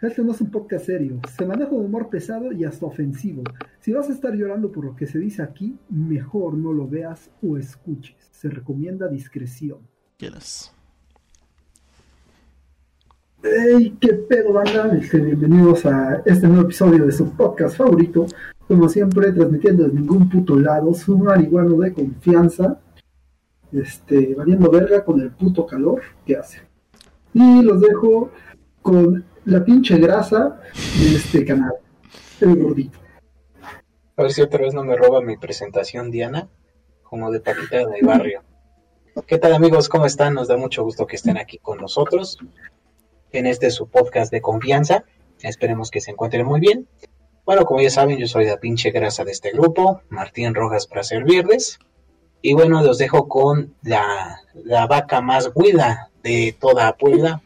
Este no es un podcast serio. Se maneja un humor pesado y hasta ofensivo. Si vas a estar llorando por lo que se dice aquí, mejor no lo veas o escuches. Se recomienda discreción. ¿Quieres? ¡Hey! ¿Qué pedo, banda? Este, bienvenidos a este nuevo episodio de su podcast favorito. Como siempre, transmitiendo de ningún puto lado. Su marihuano de confianza. Este, valiendo verga con el puto calor que hace. Y los dejo con la pinche grasa de este canal. El gordito. A ver si otra vez no me roba mi presentación, Diana, como de Paquita de barrio. ¿Qué tal amigos? ¿Cómo están? Nos da mucho gusto que estén aquí con nosotros en este su podcast de confianza. Esperemos que se encuentren muy bien. Bueno, como ya saben, yo soy la pinche grasa de este grupo, Martín Rojas para servirles. Y bueno, los dejo con la, la vaca más huida de toda Puebla,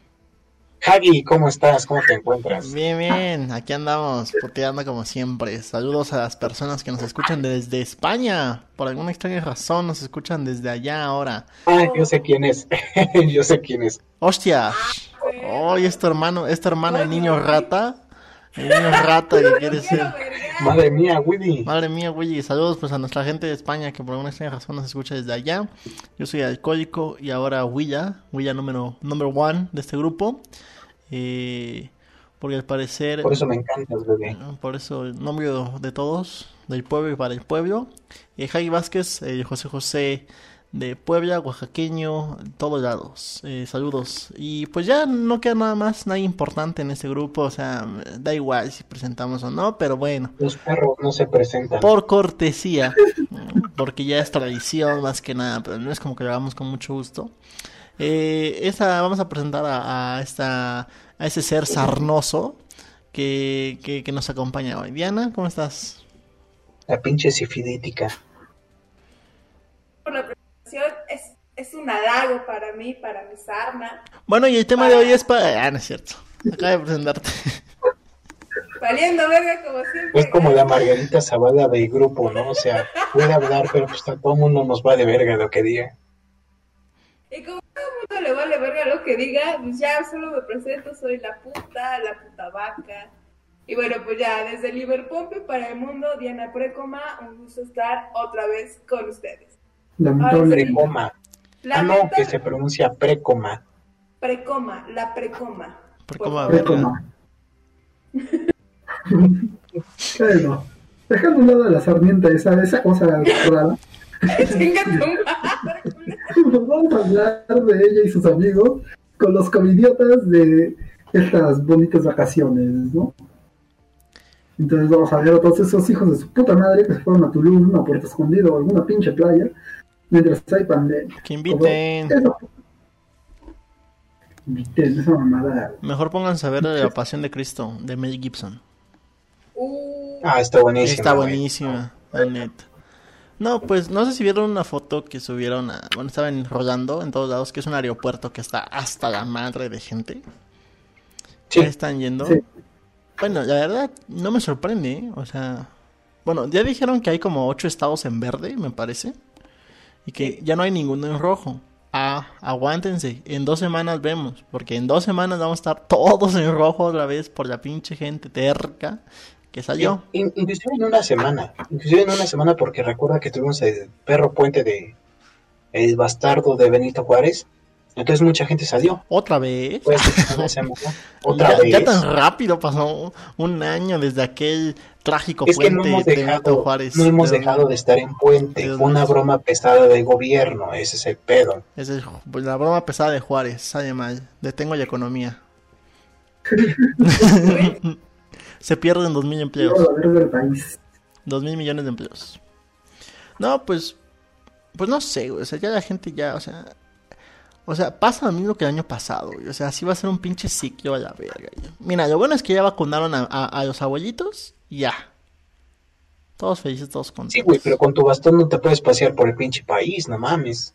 Hagi, ¿cómo estás? ¿Cómo te encuentras? Bien, bien, aquí andamos, puteando como siempre. Saludos a las personas que nos escuchan desde España. Por alguna extraña razón nos escuchan desde allá ahora. Ah, yo sé quién es. yo sé quién es. Hostia. Oh, es tu hermano, es tu hermano el niño rata. Que quiere ser. Madre mía, Willy. Madre mía, Willy. Saludos pues a nuestra gente de España que por alguna extraña razón nos escucha desde allá. Yo soy alcohólico y ahora Willa, Willa número number one de este grupo. Eh, porque al parecer... Por eso me encantas, bebé. Por eso el nombre de todos, del pueblo y para el pueblo. Eh, Javi Vázquez, eh, José José de Puebla, oaxaqueño, todos lados. Eh, saludos. Y pues ya no queda nada más, nada importante en este grupo. O sea, da igual si presentamos o no, pero bueno. Los perros no se presentan. Por cortesía, porque ya es tradición más que nada, pero no es como que lo hagamos con mucho gusto. Eh, esta, vamos a presentar a, a, esta, a ese ser sarnoso que, que, que, nos acompaña hoy. Diana, ¿cómo estás? La pinche sifilítica. Por es, es un halago para mí, para mi sarna. Bueno, y el tema para... de hoy es para... Ah, no es cierto. Acaba de presentarte. Valiendo verga como siempre. Es como la Margarita Zavala del grupo, ¿no? O sea, puede hablar, pero pues a todo el mundo nos va de verga lo que diga. Y como todo el mundo le vale verga lo que diga, pues ya solo me presento, soy la puta, la puta vaca. Y bueno, pues ya, desde Liverpool para el mundo, Diana Precoma, un gusto estar otra vez con ustedes. Lamentable. Precoma. Ah, no, que se pronuncia precoma. Precoma, la precoma. Precoma, precoma. bueno, dejando un lado de la sarmienta esa, esa cosa rara. Nos vamos a hablar de ella y sus amigos con los covidiotas de estas bonitas vacaciones, ¿no? Entonces vamos a ver a todos esos hijos de su puta madre que se fueron a Tulum, a Puerto Escondido o alguna pinche playa mientras hay pandemia. Que inviten. Eso. Inviten, esa mamada. Mejor pónganse a ver La Pasión de Cristo de Mel Gibson. Uh, ah, está buenísima. Está buenísima, la neta. No, pues no sé si vieron una foto que subieron a. Bueno, estaban rodando en todos lados, que es un aeropuerto que está hasta la madre de gente. Sí. Ahí están yendo. Sí. Bueno, la verdad, no me sorprende, ¿eh? O sea. Bueno, ya dijeron que hay como ocho estados en verde, me parece. Y que ya no hay ninguno en rojo. Ah, aguántense. En dos semanas vemos. Porque en dos semanas vamos a estar todos en rojo otra vez por la pinche gente terca que salió. In, inclusive en una semana, inclusive en una semana porque recuerda que tuvimos el perro puente de el bastardo de Benito Juárez, entonces mucha gente salió. ¿Otra vez? Pues, otra ya, vez. ya, tan rápido pasó un año desde aquel trágico es que puente no hemos de dejado, Juárez. no hemos de, dejado de estar en puente, de, fue una broma pesada del gobierno, ese es el pedo. Esa es pues, la broma pesada de Juárez, sale mal, detengo la economía. Se pierden dos mil empleos. Dos mil millones de empleos. No, pues, pues no sé, güey. O sea, ya la gente ya, o sea, o sea, pasa lo mismo que el año pasado, güey. O sea, así va a ser un pinche ciclo a la verga. Güey. Mira, lo bueno es que ya vacunaron a, a, a los abuelitos y ya. Todos felices, todos contentos. Sí, güey, pero con tu bastón no te puedes pasear por el pinche país, no mames.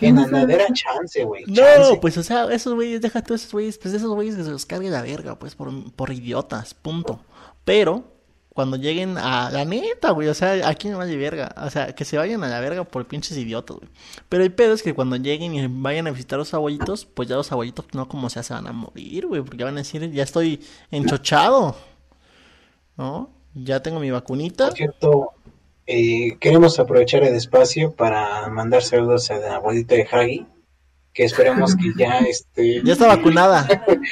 En andadera chance, güey. No, pues, o sea, esos güeyes, deja todos esos güeyes, pues esos güeyes que se los cargue la verga, pues, por, por idiotas, punto. Pero, cuando lleguen a la neta, güey, o sea, aquí no vaya verga, o sea, que se vayan a la verga por pinches idiotas, güey. Pero el pedo es que cuando lleguen y vayan a visitar a los abuelitos, pues ya los abuelitos no como sea se van a morir, güey, porque van a decir, ya estoy enchochado, ¿no? Ya tengo mi vacunita. Por cierto, eh, queremos aprovechar el espacio para mandar saludos a la abuelita de Hagi, que esperamos que ya esté... Ya está vacunada,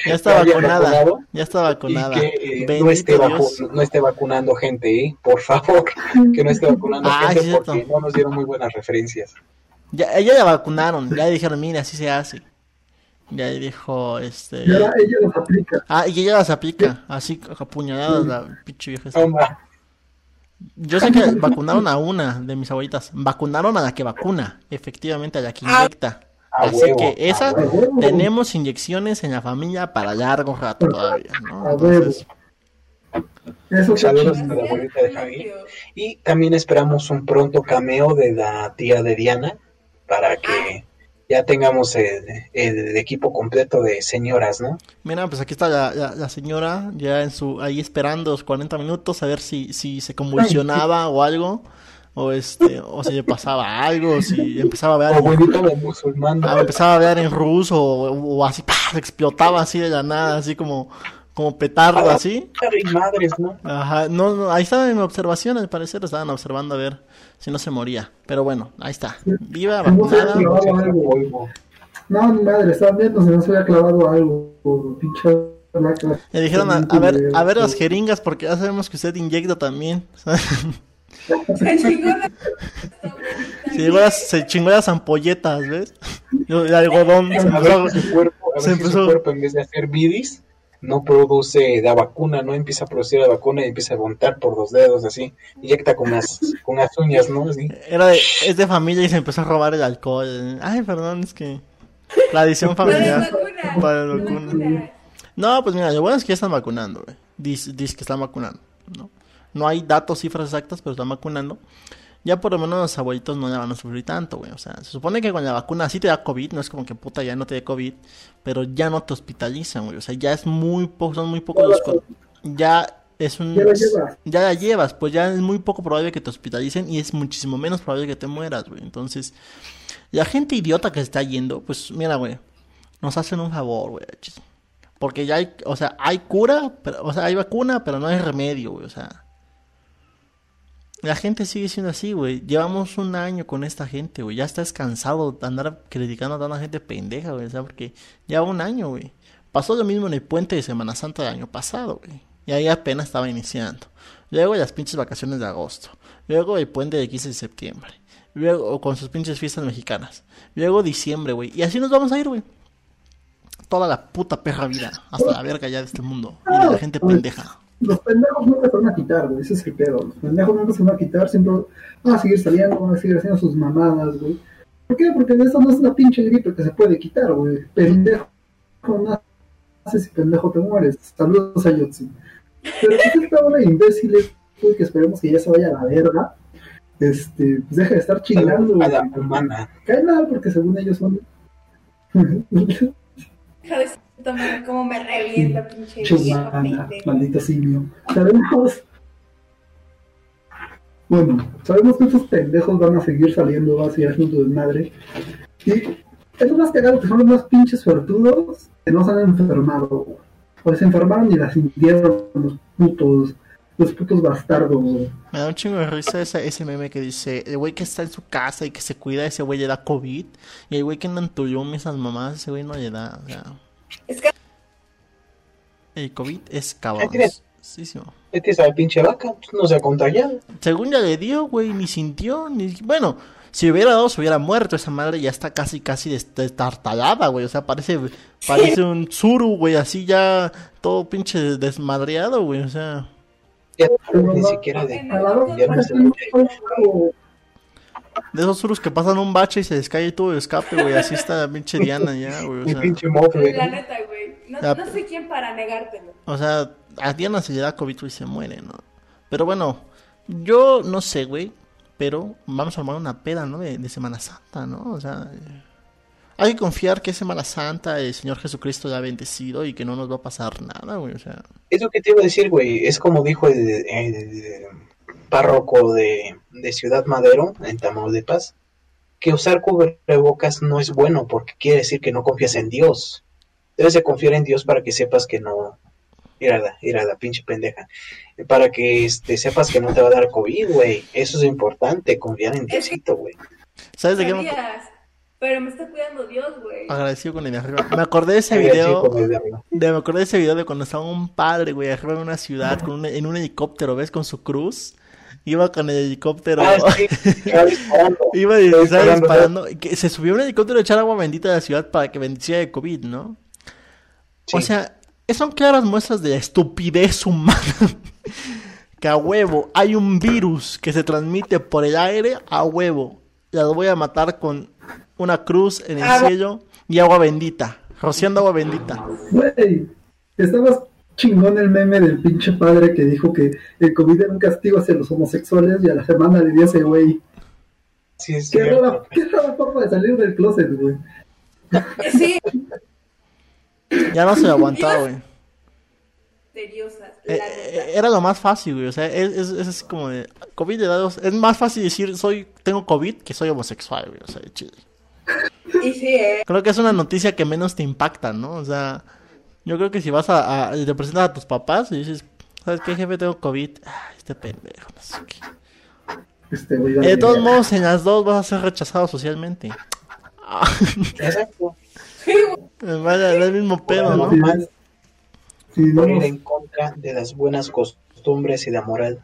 ya está vacunada, ya está vacunada. Y que eh, no, esté no, esté vacunando gente, ¿eh? por favor, que no esté vacunando ah, gente porque no nos dieron muy buenas referencias. Ya, ella ya vacunaron, ya dijeron, mira, así se hace. Ya dijo, este... Ya ella las aplica. Ah, y ella las aplica, así apuñaladas la pinche vieja. Yo sé que vacunaron a una de mis abuelitas. Vacunaron a la que vacuna, efectivamente, a la que ah. Así que esa tenemos inyecciones en la familia para largo rato todavía, ¿no? Entonces... Saludos a la abuelita de Javi. Y también esperamos un pronto cameo de la tía de Diana para que ya tengamos el, equipo completo de señoras, ¿no? Mira, pues aquí está la, señora ya en su ahí esperando los 40 minutos a ver si, si se convulsionaba o algo o este o si le pasaba algo si empezaba a ver ah, empezaba a ver en ruso o, así explotaba así de la nada así como como petardo así. madres no ajá no, ahí estaban en observación al parecer estaban observando a ver si no se moría pero bueno ahí está. Viva vacunada no mi madre estaban viendo si no se había clavado algo le dijeron a, a ver a ver las jeringas porque ya sabemos que usted inyecta también se chingó las, se chingó las ampolletas, ¿ves? El algodón se empezó, su cuerpo, a ver su cuerpo en vez de hacer bidis no produce la vacuna, no empieza a producir la vacuna y empieza a montar por los dedos así, inyecta con las, con las uñas, ¿no? Así. Era de, es de familia y se empezó a robar el alcohol. Ay, perdón, es que la adición familiar para la vacuna. No, pues mira, lo bueno es que ya están vacunando, güey. Dice, dice que están vacunando, ¿no? No hay datos, cifras exactas, pero están vacunando. Ya por lo menos los abuelitos no van a sufrir tanto, güey. O sea, se supone que con la vacuna sí te da COVID, no es como que puta ya no te da COVID, pero ya no te hospitalizan, güey. O sea, ya es muy poco, son muy pocos los... Ya es un... Ya la llevas. Ya la llevas, pues ya es muy poco probable que te hospitalicen y es muchísimo menos probable que te mueras, güey. Entonces, la gente idiota que se está yendo, pues mira, güey, nos hacen un favor, güey. Porque ya hay, o sea, hay cura, pero, o sea, hay vacuna, pero no hay remedio, güey. O sea, la gente sigue siendo así, güey. Llevamos un año con esta gente, güey. Ya estás cansado de andar criticando a tanta gente pendeja, güey. ¿sabes? Porque lleva un año, güey. Pasó lo mismo en el puente de Semana Santa del año pasado, güey. Y ahí apenas estaba iniciando. Luego las pinches vacaciones de agosto. Luego el puente de 15 de septiembre. Luego con sus pinches fiestas mexicanas. Luego diciembre, güey. Y así nos vamos a ir, güey. Toda la puta perra vida. Hasta la verga ya de este mundo. Y de la gente pendeja los pendejos nunca se van a quitar, güey, ese es el pedo. Los pendejos nunca se van a quitar, siempre van a seguir saliendo, van a seguir haciendo sus mamadas, güey. ¿Por qué? Porque eso no es una pinche gripe que se puede quitar, güey. Pendejo naces y pendejo te mueres. Saludos a Yotzi. Pero si esta bola de imbéciles, güey, que esperemos que ya se vaya a la verga, este, pues deja de estar chingando, güey. Cae mal porque según ellos son... También como me revienta, pinche Chumana, maldito simio. Sabemos. Bueno, sabemos que estos pendejos van a seguir saliendo hacia el de desmadre. Y es lo más cagado que son los más pinches suertudos que no se han enfermado. O se enfermaron y las sintieron los putos. Los putos bastardos, Me da un chingo de risa ese, ese meme que dice: el güey que está en su casa y que se cuida, ese güey le da COVID. Y el güey que anda en Tulum, esas mamás, ese güey no le da. O sea. Es que... El COVID es cabrón. Este es el pinche vaca, pues, no se ha contagiado. Según ya le dio, güey, ni sintió, ni... Bueno, si hubiera dado, se hubiera muerto. Esa madre ya está casi, casi destartalada, güey. O sea, parece, parece un suru, güey, así ya todo pinche desmadreado, güey. O sea... Ya, ni siquiera de... Ya no se de esos surus que pasan un bache y se descae todo el escape, güey. Así está la pinche Diana ya, güey. O sea, pinche. La neta, güey. No, no, sé quién para negártelo. O sea, a Diana se le da COVID y se muere, ¿no? Pero bueno, yo no sé, güey. Pero vamos a armar una peda, ¿no? De, de Semana Santa, ¿no? O sea. Hay que confiar que ese mala santa, el Señor Jesucristo ya ha bendecido y que no nos va a pasar nada, güey. O sea. Es lo que te iba a decir, güey. Es como dijo el, párroco de, de, Ciudad Madero, en Tamaulipas, que usar cubrebocas no es bueno porque quiere decir que no confías en Dios. Debes de confiar en Dios para que sepas que no. Irada, irada, pinche pendeja. Para que este, sepas que no te va a dar COVID, güey. Eso es importante, confiar en Diosito, güey. ¿Sabes de qué? Pero me está cuidando Dios, güey. Agradecido con el de arriba. Me acordé de ese video. De, me acordé de ese video de cuando estaba un padre, güey, arriba en una ciudad con en un helicóptero, ¿ves? Con su cruz. Iba con el helicóptero. Ah, iba disparando. disparando. Que se subió un helicóptero a echar agua bendita de la ciudad para que bendiciera de COVID, ¿no? O sea, son claras muestras de estupidez humana. que a huevo hay un virus que se transmite por el aire, a huevo. Ya lo voy a matar con una cruz en el ah, cielo y agua bendita, rociando agua bendita. Güey, estabas chingón el meme del pinche padre que dijo que el COVID era un castigo hacia los homosexuales y a la semana le dio ese güey. Sí, es qué, rara, qué rara forma de salir del closet, güey. Sí. Ya no se aguantaba, güey. Eh, eh, era lo más fácil, güey. O sea, es, es, es así como de COVID de dados. Es más fácil decir soy tengo COVID que soy homosexual, güey. O sea, chido. Y sí, eh. Creo que es una noticia que menos te impacta, ¿no? O sea, yo creo que si vas a, a te presentas a tus papás y dices, ¿sabes qué, jefe? Tengo COVID. este pendejo, no sé qué. Este, de todos modos, en las dos vas a ser rechazado socialmente. Exacto. Vaya, es el mismo pedo, ¿no? Sí, por ir en contra de las buenas costumbres y la moral.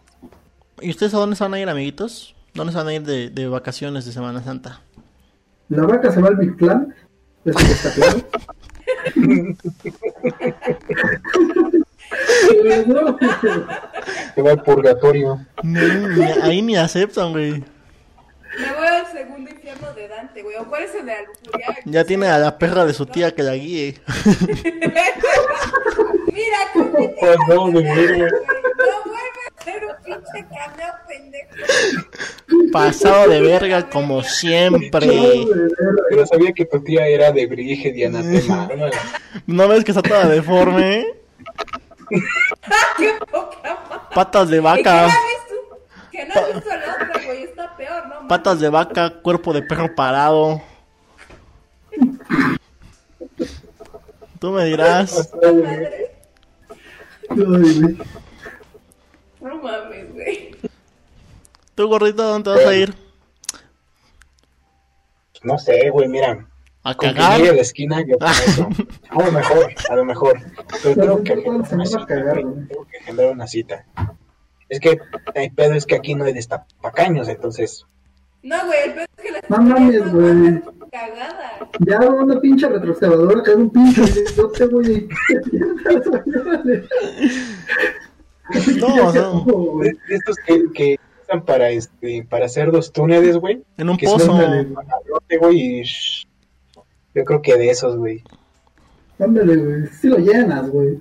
¿Y ustedes a dónde se van a ir, amiguitos? ¿Dónde se van a ir de, de vacaciones de Semana Santa? La vaca se va al Big Plan. Eso está claro. se va al purgatorio. ahí ni aceptan, güey. Me voy al segundo infierno de Dante, güey. ¿O cuál es el de Alburia? Ya tiene a la perra de su tía que la guíe. Mira, cómo pues no, no vuelve a ser un pinche cameo pendejo. Pasado de verga como siempre. Pero sabía que tu tía era de Brige y anatema. ¿No ves que está toda deforme? ¡Qué poca Patas de vaca. Que no has visto el otro, güey. Está peor, ¿no? Patas de vaca, cuerpo de perro parado. Tú me dirás. No mames, güey. ¿Tú, gordito, dónde vas a ir? No sé, güey, mira. ¿A cagar? a la esquina, yo eso. A lo mejor, a lo mejor. Pero tengo que agendar una cita. Es que el pedo es que aquí no hay destapacaños, entonces no, güey, el pedo es que la No mames, güey. Cagada. Ya una pinche retroexcavadora que un pinche yo te voy No, no. Estos que, que usan para este para hacer dos túneles, güey. En un pozo. güey, yo creo que de esos, güey. Ándale, güey. Si lo llenas, güey.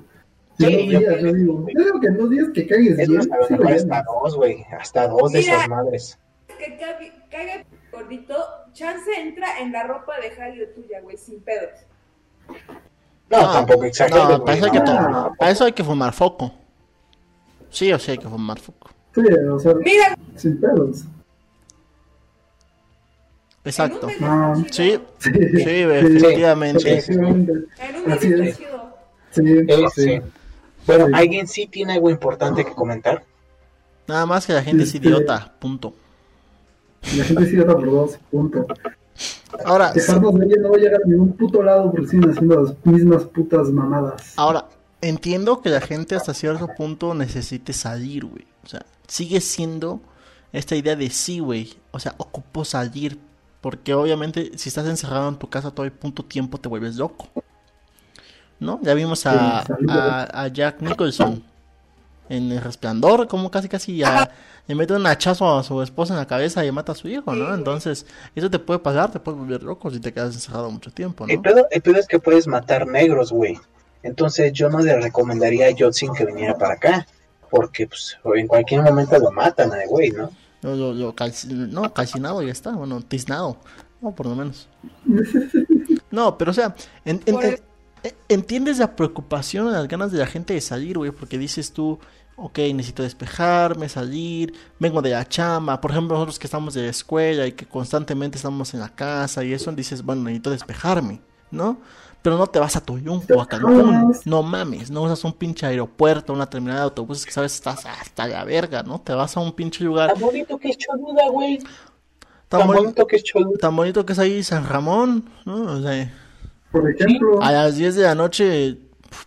Sí, yo, días, yo, digo. Yo digo que en dos días que caigas bien. hasta dos, güey. Hasta dos de esas madres. Que caiga gordito, chance entra en la ropa de Jalio tuya, güey, sin pedos. No, tampoco exageres. No, para, eso hay que para eso hay que fumar foco. Sí o sí hay que fumar foco. Sí, o sea, Mira. sin pedos. Exacto. Ah, sí, sí, sí, efectivamente. En un Así Sí, eh, sí. Bueno, ¿alguien sí tiene algo importante que comentar? Nada más que la gente es idiota, punto. La gente sigue por dos, punto. Ahora, Dejarnos de ella no va a llegar a ningún puto lado porque siguen haciendo las mismas putas mamadas. Ahora, entiendo que la gente hasta cierto punto necesite salir, güey. O sea, sigue siendo esta idea de sí, güey. O sea, ocupo salir. Porque obviamente si estás encerrado en tu casa todo el punto tiempo te vuelves loco. ¿No? Ya vimos a, a, a Jack Nicholson en El Resplandor, como casi casi ya le mete un hachazo a su esposa en la cabeza y mata a su hijo, ¿no? Entonces, eso te puede pasar, te puede volver loco si te quedas encerrado mucho tiempo, ¿no? El pedo, el pedo es que puedes matar negros, güey. Entonces, yo no le recomendaría a Jotsin que viniera para acá, porque pues, en cualquier momento lo matan a güey, ¿no? Lo, no, calcinado ya está, bueno, tiznado, no, por lo menos. No, pero o sea, e, entiendes la preocupación, las ganas de la gente de salir, güey, porque dices tú, ok, necesito despejarme, salir, vengo de la chama, por ejemplo, nosotros que estamos de la escuela y que constantemente estamos en la casa y eso, dices, bueno, necesito despejarme, ¿no? Pero no te vas a Tuyum o a Cancún, no mames, no usas un pinche aeropuerto, una terminal de autobuses que sabes estás hasta la verga, ¿no? Te vas a un pinche lugar. Tan bonito que es Choluda, güey. Tan, bonito que es Choluda. Tan bonito que es ahí San Ramón, ¿no? O sea, por ejemplo, a las 10 de la noche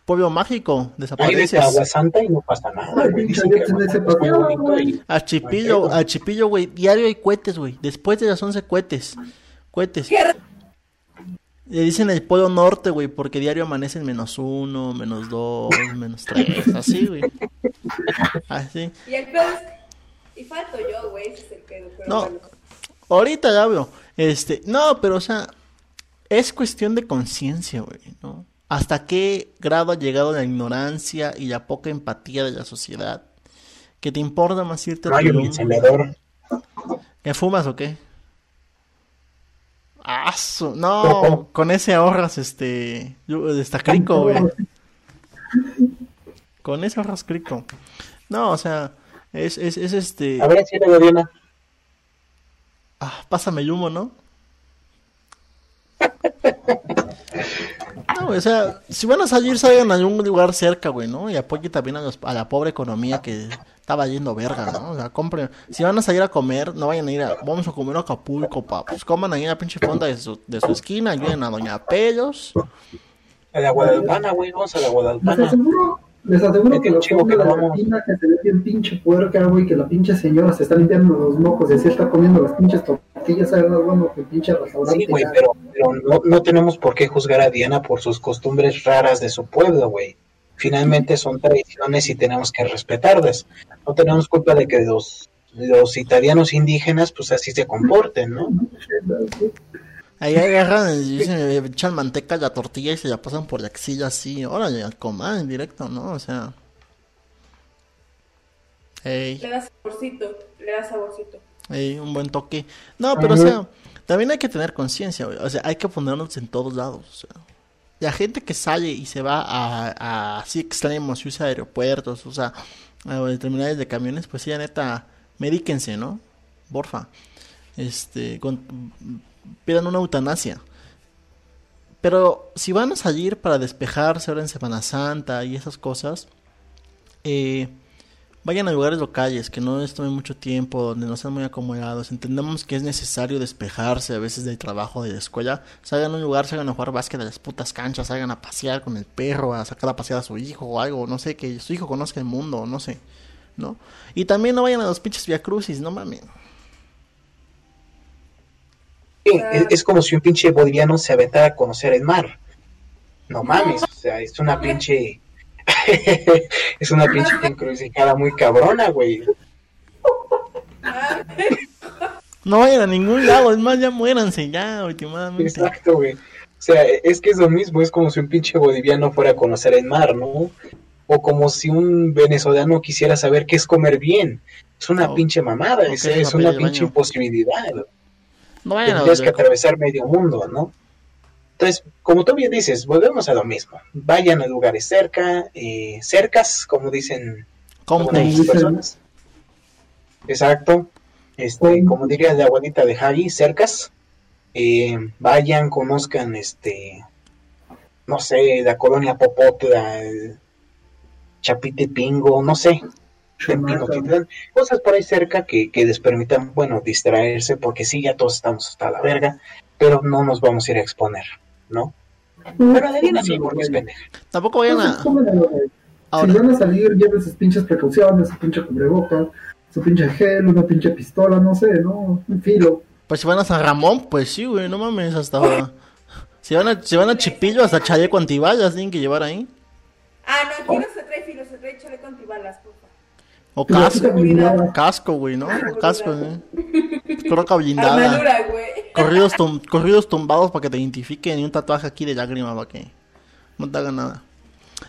Pueblo mágico, desapareces. agua santa y no pasa nada, A Chipillo, a Chipillo, güey, diario hay cohetes, güey. Después de las 11 cohetes. Cohetes. Le dicen el Polo Norte, güey, porque diario amanecen menos uno, menos dos, menos tres, así, güey. Así. Y el pedo es... Y falto yo, güey, ese es el pedo. Pero no, ahorita ya veo. Este, no, pero o sea, es cuestión de conciencia, güey, ¿no? ¿Hasta qué grado ha llegado la ignorancia y la poca empatía de la sociedad? ¿Que te importa más irte a no, encendedor. ¿Que fumas o qué? Ah, no, con ese ahorras este. Está crico, güey. Con ese ahorras crico. No, o sea, es, es, es este. A ver si le viene. Ah, pásame el humo, ¿no? O sea, si van a salir, salgan a algún lugar cerca, güey, ¿no? Y apoyen también a, a, la pobre economía que estaba yendo verga, ¿no? O sea, compren. Si van a salir a comer, no vayan a ir a. Vamos a comer a Acapulco, pa. Pues coman ahí en la pinche fonda de su, de su esquina, ayuden a Doña Pellos. A la Guadalupana, güey, vamos a la Guadalupana. Les aseguro que, los que de la esquina que se ve bien pinche puerca, güey, que la pinche señora se está limpiando los mocos y así está comiendo las pinches tortillas, ¿sabes? Bueno, que pinche restaurante. Sí, güey, pero, pero no, no, tenemos por qué juzgar a Diana por sus costumbres raras de su pueblo, güey. Finalmente son tradiciones y tenemos que respetarlas. No tenemos culpa de que los, los italianos indígenas, pues así se comporten, ¿no? Ahí agarran y echan manteca a la tortilla y se la pasan por la axilla así. Órale, al comal en directo, ¿no? O sea. Le da saborcito, le da saborcito. Ey, un buen toque. No, pero o sea, también hay que tener conciencia, O sea, hay que ponernos en todos lados. O sea, la gente que sale y se va a, a así extremos, usa aeropuertos, o sea, a terminales de camiones, pues sí, neta, medíquense, ¿no? Porfa. Este, con, pidan una eutanasia. Pero si van a salir para despejarse ahora en Semana Santa y esas cosas, eh, vayan a lugares locales que no les mucho tiempo, donde no sean muy acomodados. Entendemos que es necesario despejarse a veces del trabajo de la escuela. Salgan a un lugar, salgan a jugar básquet a las putas canchas, salgan a pasear con el perro, a sacar a pasear a su hijo o algo, no sé, que su hijo conozca el mundo, no sé, ¿no? Y también no vayan a los pinches Via Crucis, no mames es, como si un pinche boliviano se aventara a conocer el mar. No mames, o sea, es una pinche. es una pinche encrucijada muy cabrona, güey. No vayan a ningún lado, es más, ya muéranse ya, últimamente. Exacto, güey. O sea, es que es lo mismo, es como si un pinche boliviano fuera a conocer el mar, ¿no? O como si un venezolano quisiera saber qué es comer bien. Es una pinche mamada, es, es una pinche imposibilidad. No Tendrías que atravesar medio mundo, ¿no? Entonces, como tú bien dices, volvemos a lo mismo. Vayan a lugares cerca, eh, cercas, como dicen algunas personas. Exacto. Este, como diría la abuelita de Javi, cercas. Eh, vayan, conozcan, este, no sé, la colonia Popotla, el Chapitepingo, no sé, cosas por ahí cerca que, que, les permitan, bueno, distraerse, porque sí, ya todos estamos hasta la verga, pero no nos vamos a ir a exponer, ¿no? Pero de bien así, porque es pendeja. Tampoco vayan a... Si van a salir, lleven sus pinches precauciones, su pinche cubreboca, su pinche gel, una pinche pistola, no sé, ¿no? Un filo. Pues si van a San Ramón, pues sí, güey, no mames, hasta... si, van a, si van a Chipillo, hasta chaleco antibalas tienen que llevar ahí. Ah, no, aquí no se trae filo, se trae chaleco antibalas, o casco, casco, güey, ¿no? Casco, güey. Croca blindada. Corridos, corridos tumbados para que te identifiquen y un tatuaje aquí de lágrima para que no te haga nada.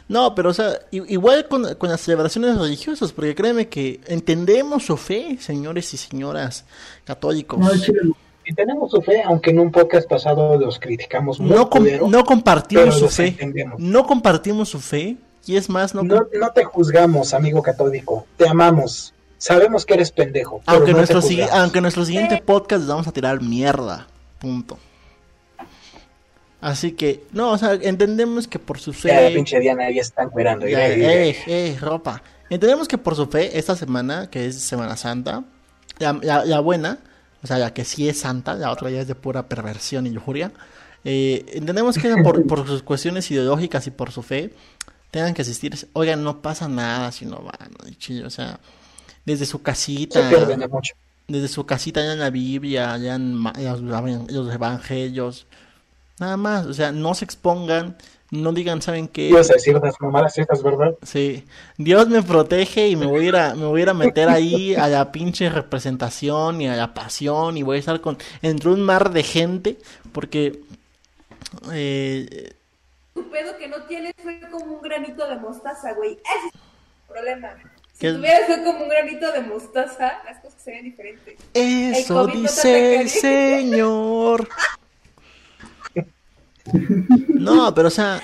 No, pero o sea, igual con, las celebraciones religiosas, porque créeme que entendemos su fe, señores y señoras católicos. y tenemos su fe, aunque en un podcast pasado los criticamos no, no compartimos su fe. No compartimos su fe. Y es más, no... no... te juzgamos, amigo católico. Te amamos. Sabemos que eres pendejo. Aunque, nuestro, aunque nuestro siguiente podcast les vamos a tirar mierda. Punto. Así que, no, o sea, entendemos que por su fe. Ya, pinche Diana, ahí están cuidando. Eh, eh, ropa. Entendemos que por su fe, esta semana, que es Semana Santa, la, buena, o sea, la que sí es santa, la otra ya es de pura perversión y lujuria. Eh, entendemos que por, por, sus cuestiones ideológicas y por su fe, tengan que asistir. Oigan, no pasa nada si no van, o sea, desde su casita. Desde su casita, ya en la Biblia, ya en los evangelios Nada más, o sea, no se expongan, no digan, ¿saben qué? Ibas a decir las mamadas estas, ¿verdad? Sí. Dios me protege y me voy a ir a, me voy a, ir a meter ahí a la pinche representación y a la pasión y voy a estar con entre un mar de gente porque eh, pedo que no tienes fue como un granito de mostaza, güey. Ese es el problema. Si tuvieras fue como un granito de mostaza, las cosas serían diferentes. Eso dice el Señor. No, pero o sea,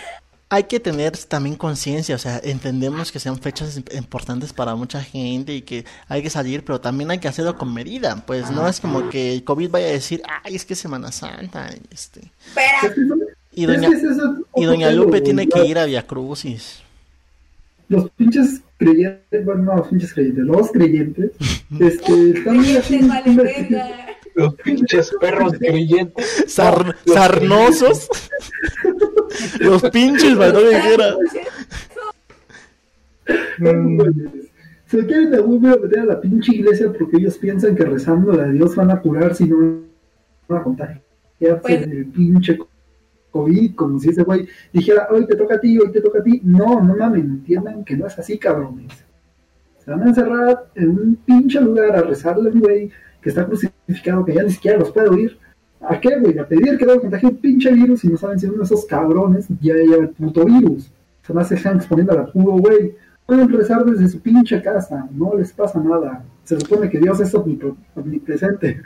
hay que tener también conciencia, o sea, entendemos que sean fechas importantes para mucha gente y que hay que salir, pero también hay que hacerlo con medida, pues no es como que el COVID vaya a decir, ay, es que es Semana Santa, este. Y doña, y doña Lupe tiene que ir a Via Crucis. Los pinches creyentes, bueno, no, los pinches creyentes, los creyentes, este, están los pinches perros creyentes. sarnosos. los pinches valores Se quieren de modo meter a la pinche iglesia porque ellos piensan que rezándole a Dios van a curar si no van a contagiarse pues, el pinche COVID, como si ese güey dijera, hoy te toca a ti, hoy te toca a ti. No, no mames, entiendan que no es así, cabrones. Se van a encerrar en un pinche lugar a rezarle al güey que está crucificado, que ya ni siquiera los puede oír. ¿A qué, güey? A pedir que no contagie un pinche virus y no saben si uno de esos cabrones ya lleva el puto virus. Se más se están exponiendo a la puro, güey. Pueden rezar desde su pinche casa, no les pasa nada. Se supone que Dios es omnipresente.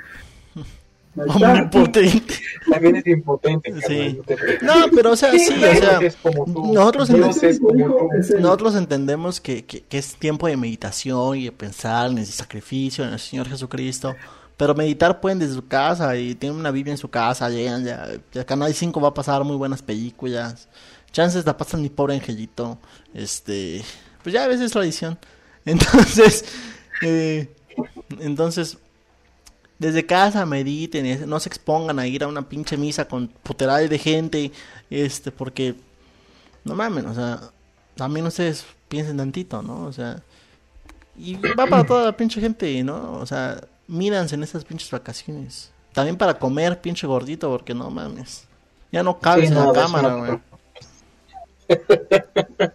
También es impotente. Sí. No, pero o sea, sí, o sea, nosotros, entendemos, nosotros entendemos que, que, es tiempo de meditación y de pensar en el sacrificio en el Señor Jesucristo. Pero meditar pueden desde su casa y tienen una Biblia en su casa, llegan ya, ya Canal 5 va a pasar muy buenas películas. Chances la pasan mi pobre angelito. Este, pues ya a veces es tradición. Entonces, eh, entonces desde casa mediten, no se expongan a ir a una pinche misa con puteral de gente, este, porque no mamen, o sea, también ustedes piensen tantito, ¿no? O sea, y va para toda la pinche gente, ¿no? O sea, míranse en estas pinches vacaciones. También para comer, pinche gordito, porque no mames. Ya no cabes en la cámara, güey.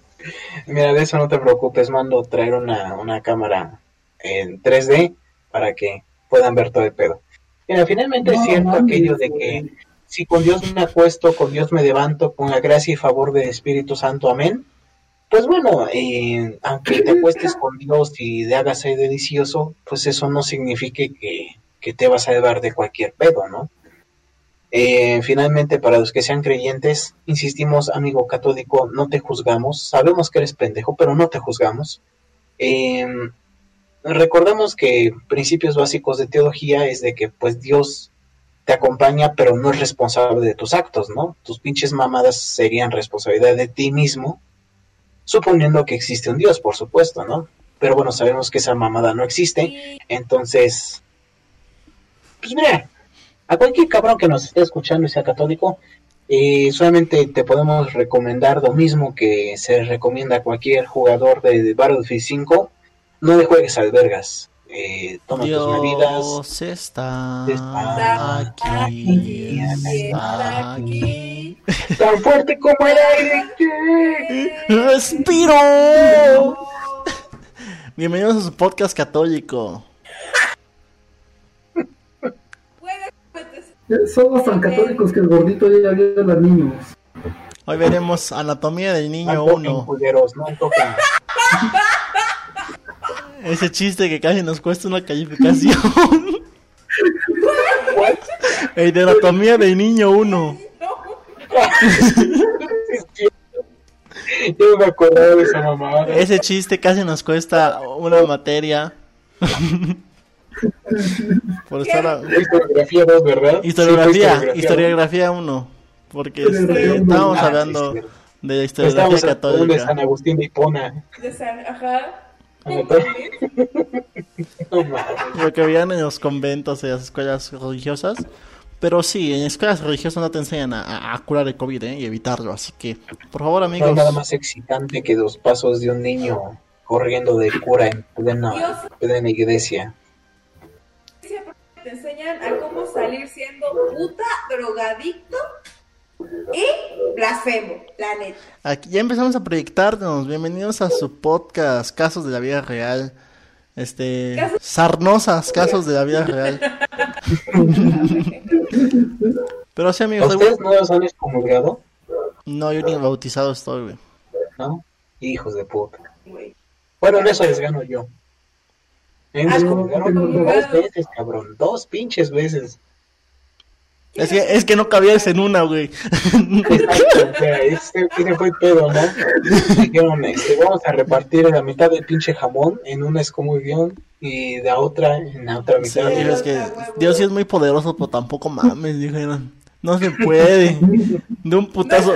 Mira, de eso no te preocupes, mando traer una, una cámara en 3D para que puedan ver todo el pedo. Mira, finalmente es cierto aquello de que si con Dios me acuesto, con Dios me levanto, con la gracia y favor del Espíritu Santo, amén. Pues bueno, eh, aunque te acuestes con Dios y te hagas ahí delicioso, pues eso no significa que, que te vas a llevar de cualquier pedo, ¿no? Eh, finalmente, para los que sean creyentes, insistimos, amigo católico, no te juzgamos. Sabemos que eres pendejo, pero no te juzgamos. Eh, recordemos que principios básicos de teología es de que pues Dios te acompaña pero no es responsable de tus actos, ¿no? Tus pinches mamadas serían responsabilidad de ti mismo, suponiendo que existe un Dios, por supuesto, ¿no? Pero bueno, sabemos que esa mamada no existe, entonces, pues mira, a cualquier cabrón que nos esté escuchando y sea católico, eh, solamente te podemos recomendar lo mismo que se recomienda a cualquier jugador de Battlefield 5, no le juegues albergas. Eh, toma tus medidas. Está, está aquí, está aquí. Tan fuerte como el aire ¡Respiro! Bienvenidos a su podcast católico. Somos tan católicos que el gordito ya vio a los niños. Hoy veremos Anatomía del Niño 1. No Ese chiste que casi nos cuesta una calificación. Hidratomía de niño uno. Yo me acordaba de esa mamada. Ese chiste casi nos cuesta una materia. Por estar Historiografía 2, ¿verdad? Historiografía, historiografía 1. Porque este, estábamos ah, hablando de historiografía católica. De San Agustín de Hipona. De San, ajá. Lo que habían en los conventos y las escuelas religiosas. Pero sí, en escuelas religiosas no te enseñan a, curar el COVID ¿eh? y evitarlo. Así que, por favor, amigos. No hay nada más excitante que los pasos de un niño corriendo de cura en plena, plena iglesia. Te enseñan a cómo salir siendo puta, drogadicto y blasfemo, la neta. Aquí ya empezamos a proyectarnos. Bienvenidos a su podcast, Casos de la Vida Real. Este. Sarnosas, casos de la vida real. Pero sí, amigos. ¿Ustedes no los han excomulgado? No, yo ni bautizado estoy, güey. ¿No? Hijos de puta. Bueno, en eso les gano yo. Me ah, dos veces, cabrón. Dos pinches veces. Es que, es que no cabías en una, güey. Exacto, o sea, ese, fue el pedo, ¿no? Dijeron, este, vamos a repartir la mitad del pinche jamón en una excomulgación y la otra en la otra mitad. Sí, es que Dios sí es muy poderoso, pero tampoco mames, dijeron. No se puede. De un putazo.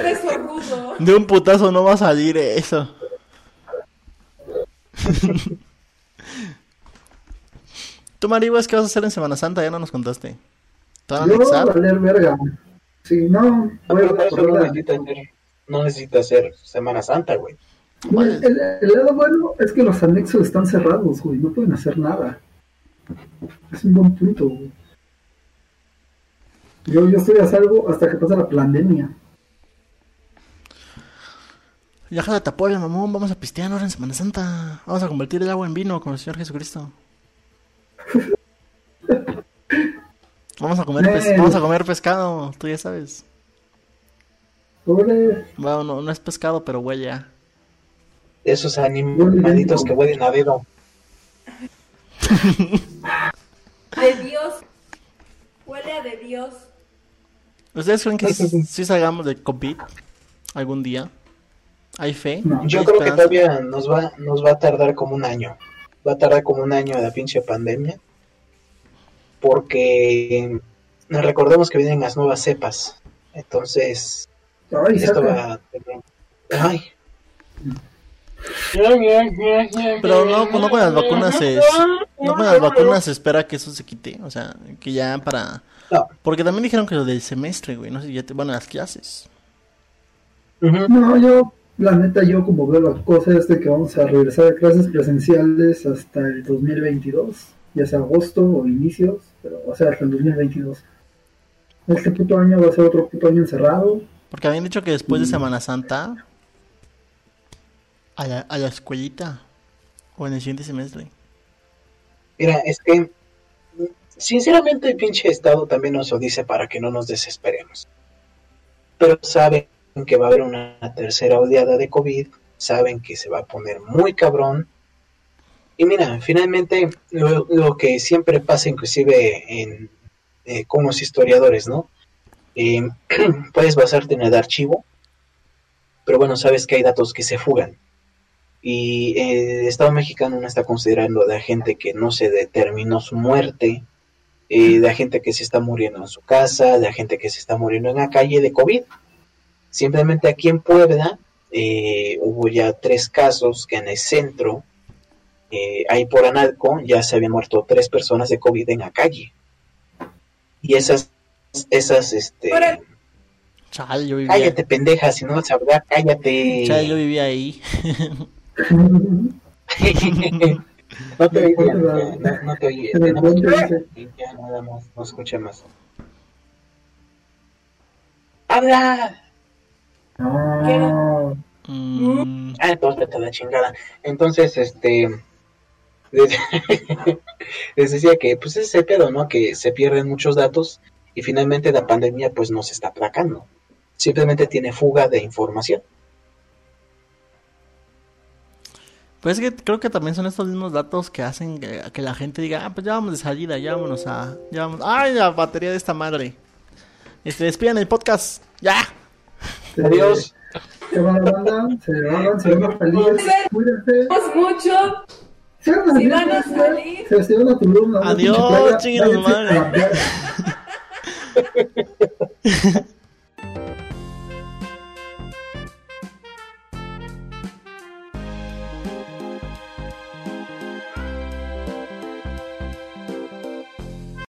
De un putazo no va a salir eso. ¿Tú, Maribas, qué vas a hacer en Semana Santa? Ya no nos contaste. ¿Te van a anexar? No, valer verga. Sí, no. Voy no, no, necesita hacer, no necesita hacer Semana Santa, güey. El, el, lado bueno es que los anexos están cerrados, güey. No pueden hacer nada. Es un buen punto, güey. Yo, yo estoy a salvo hasta que pase la pandemia. Ya te apoya, mamón. Vamos a pistear ahora en Semana Santa. Vamos a convertir el agua en vino con el Señor Jesucristo. vamos a comer, vamos a comer pescado, tú ya sabes. Bueno, no, no es pescado, pero huele a. Esos animalitos que huelen a dedo. de Dios. Huele a de Dios. ¿Ustedes creen que si salgamos de COVID algún día? ¿Hay fe? Yo creo que todavía nos va, nos va a tardar como un año. Va a tardar como un año la pinche pandemia. Porque recordemos que vienen las nuevas cepas. Entonces, esto va a... Ay. Pero no, no con las vacunas se, no con las vacunas se espera que eso se quite, o sea, que ya para porque también dijeron que lo del semestre, güey, no sé, ya te van a las clases. No, yo la neta, yo como veo las cosas es de que vamos a regresar a clases presenciales hasta el 2022, ya sea agosto o inicios, pero o sea, hasta el 2022. Este puto año va a ser otro puto año encerrado. Porque habían dicho que después de Semana Santa, a la, a la escuelita, o en el siguiente semestre. Mira, es que, sinceramente, el pinche Estado también nos lo dice para que no nos desesperemos. Pero sabe que va a haber una tercera oleada de COVID, saben que se va a poner muy cabrón. Y mira, finalmente lo, que siempre pasa inclusive en eh, como historiadores, ¿no? Eh, puedes basarte en el archivo, pero bueno, sabes que hay datos que se fugan. Y el Estado mexicano no está considerando de gente que no se determinó su muerte, eh, de gente que se está muriendo en su casa, de gente que se está muriendo en la calle de COVID. Simplemente aquí en Puebla eh, hubo ya tres casos que en el centro, eh, ahí por Analco, ya se habían muerto tres personas de COVID en la calle. Y esas, esas, este... Chale, yo vivía... Cállate, pendeja, si no vas a hablar, cállate. Chale, yo vivía ahí. no te oí, no, no te oí. Ya nada más, no escuché más. ¡Habla! Mm. Ah, entonces la chingada. Entonces, este. Les, decía que, pues, ese pedo, ¿no? Que se pierden muchos datos y finalmente la pandemia, pues, nos está aplacando. Simplemente tiene fuga de información. Pues es que creo que también son estos mismos datos que hacen que, la gente diga, ah, pues ya vamos de salida, ya vámonos a... Ya vamos, ¡Ay, la batería de esta madre! Este, despidan el podcast. Ya. Adiós. Se van a banda, se van, se. Cuídense. mucho. Si van a salir. Se van a Tulum. Adiós, chinguen madre.